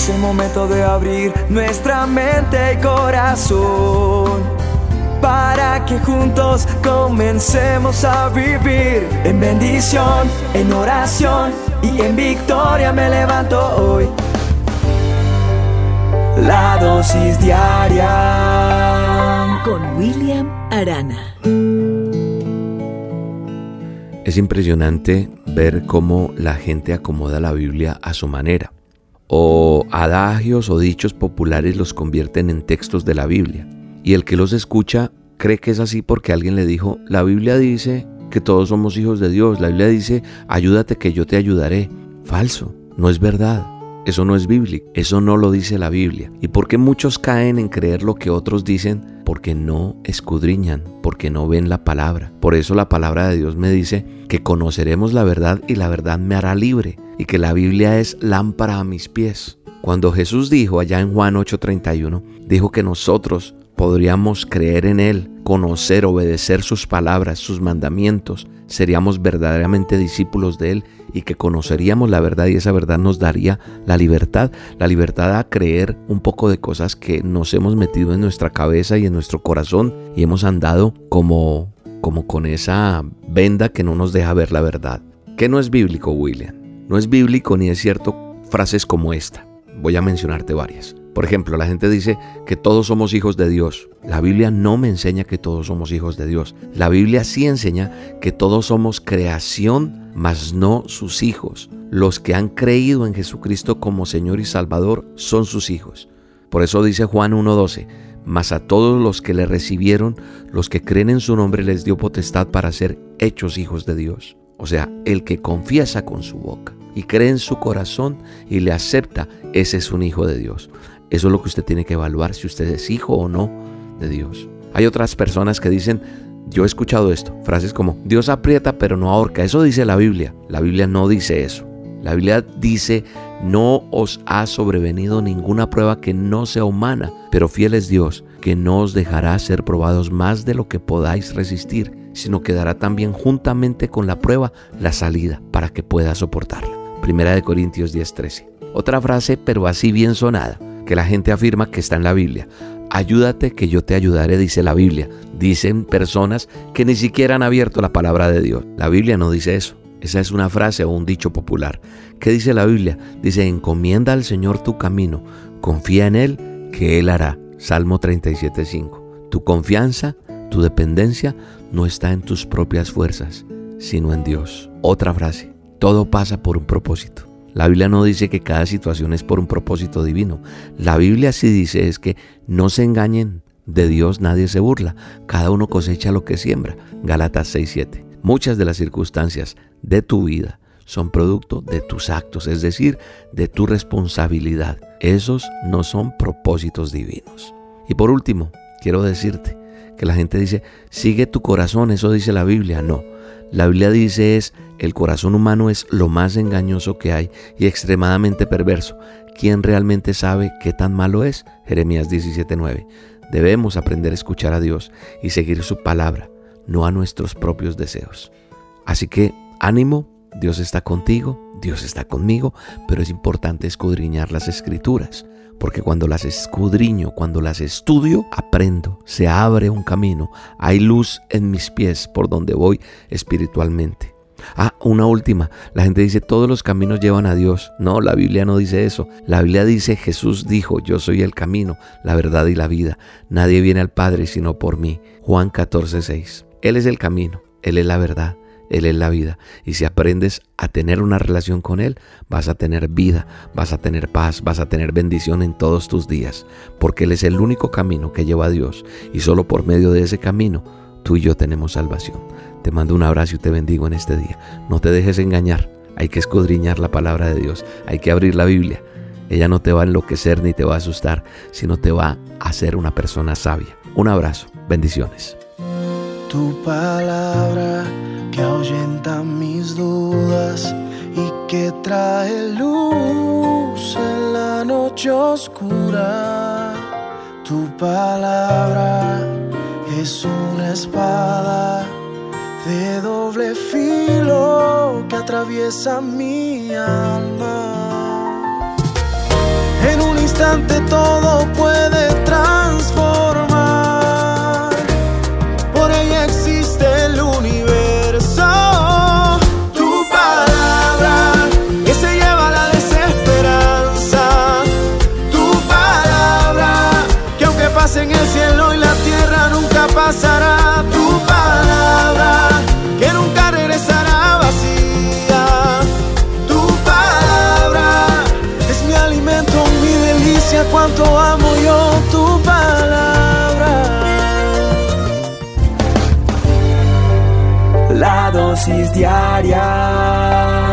Es el momento de abrir nuestra mente y corazón para que juntos comencemos a vivir en bendición, en oración y en victoria me levanto hoy. La dosis diaria con William Arana. Es impresionante ver cómo la gente acomoda la Biblia a su manera o adagios o dichos populares los convierten en textos de la Biblia. Y el que los escucha cree que es así porque alguien le dijo, la Biblia dice que todos somos hijos de Dios, la Biblia dice, ayúdate que yo te ayudaré. Falso, no es verdad. Eso no es bíblico, eso no lo dice la Biblia. ¿Y por qué muchos caen en creer lo que otros dicen? Porque no escudriñan, porque no ven la palabra. Por eso la palabra de Dios me dice que conoceremos la verdad y la verdad me hará libre y que la Biblia es lámpara a mis pies. Cuando Jesús dijo allá en Juan 8:31, dijo que nosotros podríamos creer en Él, conocer, obedecer sus palabras, sus mandamientos, seríamos verdaderamente discípulos de Él y que conoceríamos la verdad y esa verdad nos daría la libertad, la libertad a creer un poco de cosas que nos hemos metido en nuestra cabeza y en nuestro corazón y hemos andado como como con esa venda que no nos deja ver la verdad. ¿Qué no es bíblico, William? No es bíblico ni es cierto frases como esta. Voy a mencionarte varias. Por ejemplo, la gente dice que todos somos hijos de Dios. La Biblia no me enseña que todos somos hijos de Dios. La Biblia sí enseña que todos somos creación, mas no sus hijos. Los que han creído en Jesucristo como Señor y Salvador son sus hijos. Por eso dice Juan 1.12, mas a todos los que le recibieron, los que creen en su nombre, les dio potestad para ser hechos hijos de Dios. O sea, el que confiesa con su boca y cree en su corazón y le acepta, ese es un hijo de Dios. Eso es lo que usted tiene que evaluar si usted es hijo o no de Dios. Hay otras personas que dicen, yo he escuchado esto, frases como, Dios aprieta pero no ahorca. Eso dice la Biblia. La Biblia no dice eso. La Biblia dice, no os ha sobrevenido ninguna prueba que no sea humana, pero fiel es Dios, que no os dejará ser probados más de lo que podáis resistir, sino que dará también juntamente con la prueba la salida para que pueda soportarla. Primera de Corintios 10:13. Otra frase, pero así bien sonada, que la gente afirma que está en la Biblia. Ayúdate que yo te ayudaré, dice la Biblia. Dicen personas que ni siquiera han abierto la palabra de Dios. La Biblia no dice eso. Esa es una frase o un dicho popular. ¿Qué dice la Biblia? Dice, encomienda al Señor tu camino, confía en Él, que Él hará. Salmo 37.5. Tu confianza, tu dependencia no está en tus propias fuerzas, sino en Dios. Otra frase, todo pasa por un propósito. La Biblia no dice que cada situación es por un propósito divino. La Biblia sí dice es que no se engañen, de Dios nadie se burla, cada uno cosecha lo que siembra. Galatas 6:7. Muchas de las circunstancias de tu vida son producto de tus actos, es decir, de tu responsabilidad. Esos no son propósitos divinos. Y por último, quiero decirte que la gente dice, sigue tu corazón, eso dice la Biblia. No, la Biblia dice es, el corazón humano es lo más engañoso que hay y extremadamente perverso. ¿Quién realmente sabe qué tan malo es? Jeremías 17:9. Debemos aprender a escuchar a Dios y seguir su palabra, no a nuestros propios deseos. Así que ánimo, Dios está contigo, Dios está conmigo, pero es importante escudriñar las escrituras porque cuando las escudriño, cuando las estudio, aprendo, se abre un camino, hay luz en mis pies por donde voy espiritualmente. Ah, una última. La gente dice todos los caminos llevan a Dios. No, la Biblia no dice eso. La Biblia dice Jesús dijo, yo soy el camino, la verdad y la vida. Nadie viene al Padre sino por mí. Juan 14, 6. Él es el camino, Él es la verdad, él es la vida. Y si aprendes a tener una relación con Él, vas a tener vida, vas a tener paz, vas a tener bendición en todos tus días. Porque Él es el único camino que lleva a Dios. Y solo por medio de ese camino, tú y yo tenemos salvación. Te mando un abrazo y te bendigo en este día. No te dejes engañar. Hay que escudriñar la palabra de Dios. Hay que abrir la Biblia. Ella no te va a enloquecer ni te va a asustar, sino te va a hacer una persona sabia. Un abrazo. Bendiciones. Tu palabra que ahuyenta mis dudas y que trae luz en la noche oscura. Tu palabra es una espada de doble filo que atraviesa mi alma. En instante todo dosis diaria